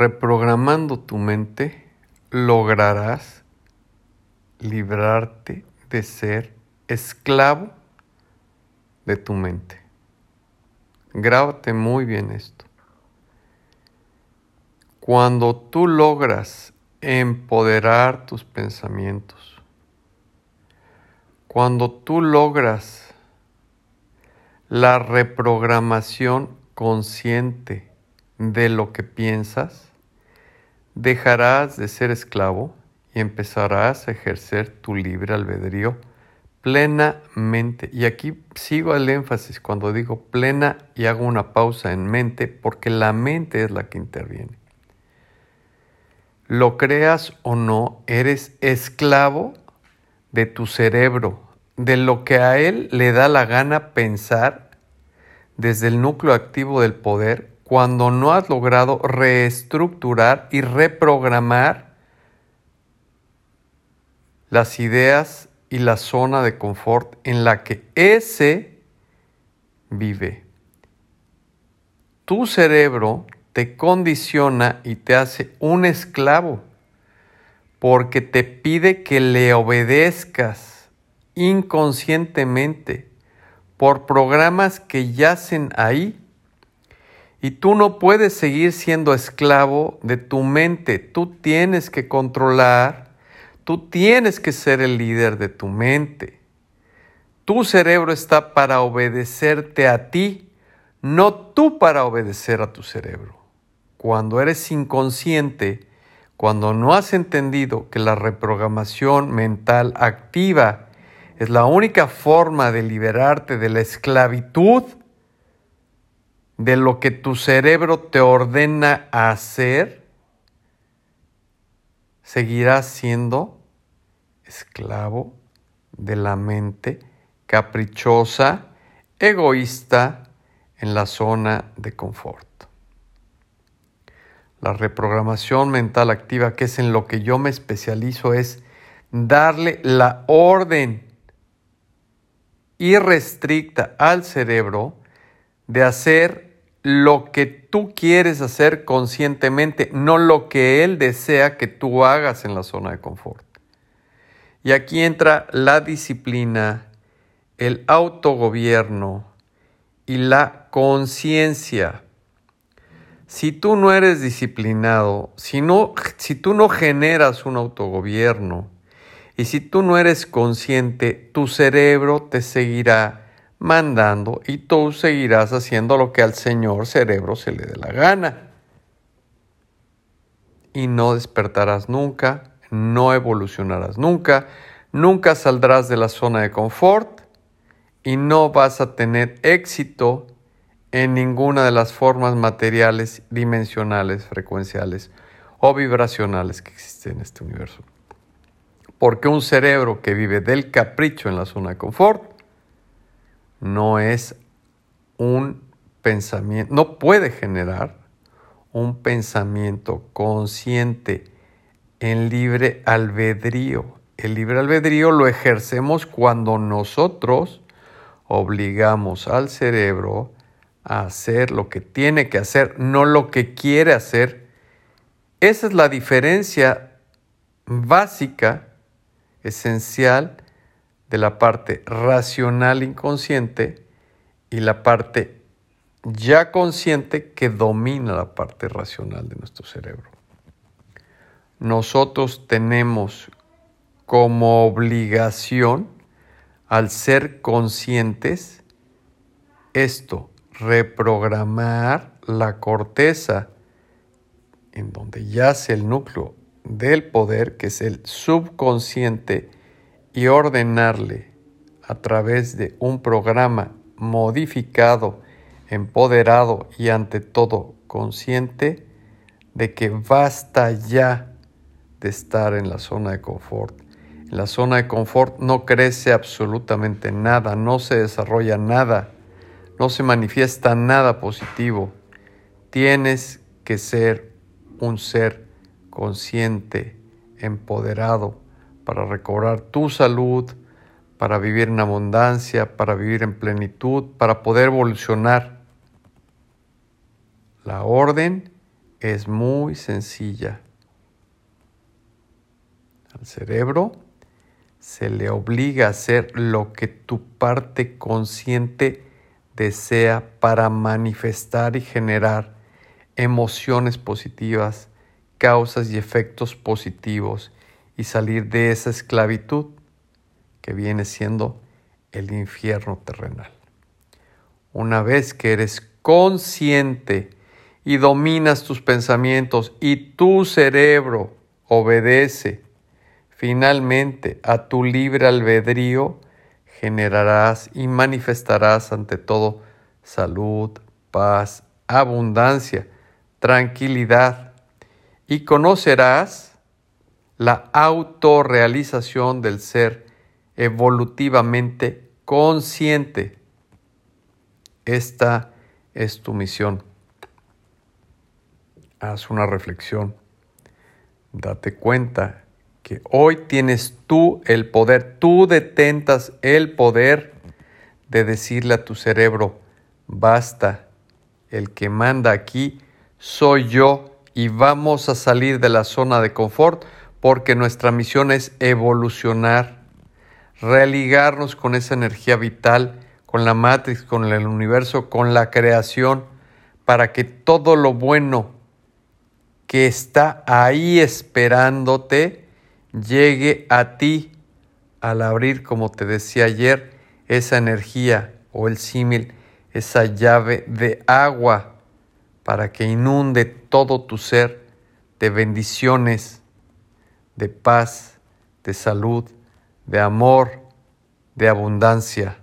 reprogramando tu mente, lograrás librarte de ser esclavo de tu mente. Grábate muy bien esto. Cuando tú logras empoderar tus pensamientos, cuando tú logras la reprogramación consciente de lo que piensas, dejarás de ser esclavo y empezarás a ejercer tu libre albedrío plenamente. Y aquí sigo el énfasis cuando digo plena y hago una pausa en mente porque la mente es la que interviene. Lo creas o no, eres esclavo de tu cerebro, de lo que a él le da la gana pensar desde el núcleo activo del poder cuando no has logrado reestructurar y reprogramar las ideas y la zona de confort en la que ese vive. Tu cerebro te condiciona y te hace un esclavo porque te pide que le obedezcas inconscientemente por programas que yacen ahí. Y tú no puedes seguir siendo esclavo de tu mente. Tú tienes que controlar Tú tienes que ser el líder de tu mente. Tu cerebro está para obedecerte a ti, no tú para obedecer a tu cerebro. Cuando eres inconsciente, cuando no has entendido que la reprogramación mental activa es la única forma de liberarte de la esclavitud, de lo que tu cerebro te ordena hacer, seguirás siendo esclavo de la mente caprichosa, egoísta en la zona de confort. La reprogramación mental activa, que es en lo que yo me especializo, es darle la orden irrestricta al cerebro de hacer lo que tú quieres hacer conscientemente, no lo que él desea que tú hagas en la zona de confort. Y aquí entra la disciplina, el autogobierno y la conciencia. Si tú no eres disciplinado, si, si tú no generas un autogobierno y si tú no eres consciente, tu cerebro te seguirá mandando y tú seguirás haciendo lo que al Señor cerebro se le dé la gana. Y no despertarás nunca no evolucionarás nunca, nunca saldrás de la zona de confort y no vas a tener éxito en ninguna de las formas materiales, dimensionales, frecuenciales o vibracionales que existen en este universo. Porque un cerebro que vive del capricho en la zona de confort no es un pensamiento, no puede generar un pensamiento consciente en libre albedrío. El libre albedrío lo ejercemos cuando nosotros obligamos al cerebro a hacer lo que tiene que hacer, no lo que quiere hacer. Esa es la diferencia básica, esencial, de la parte racional inconsciente y la parte ya consciente que domina la parte racional de nuestro cerebro. Nosotros tenemos como obligación, al ser conscientes, esto, reprogramar la corteza en donde yace el núcleo del poder, que es el subconsciente, y ordenarle a través de un programa modificado, empoderado y ante todo consciente de que basta ya de estar en la zona de confort. En la zona de confort no crece absolutamente nada, no se desarrolla nada, no se manifiesta nada positivo. Tienes que ser un ser consciente, empoderado, para recobrar tu salud, para vivir en abundancia, para vivir en plenitud, para poder evolucionar. La orden es muy sencilla. Al cerebro se le obliga a hacer lo que tu parte consciente desea para manifestar y generar emociones positivas, causas y efectos positivos y salir de esa esclavitud que viene siendo el infierno terrenal. Una vez que eres consciente y dominas tus pensamientos y tu cerebro obedece finalmente a tu libre albedrío, generarás y manifestarás ante todo salud, paz, abundancia, tranquilidad y conocerás la autorrealización del ser evolutivamente consciente. Esta es tu misión. Haz una reflexión. Date cuenta que hoy tienes tú el poder, tú detentas el poder de decirle a tu cerebro, basta, el que manda aquí soy yo y vamos a salir de la zona de confort porque nuestra misión es evolucionar, religarnos con esa energía vital, con la matrix, con el universo, con la creación, para que todo lo bueno que está ahí esperándote, llegue a ti al abrir, como te decía ayer, esa energía o el símil, esa llave de agua para que inunde todo tu ser de bendiciones, de paz, de salud, de amor, de abundancia.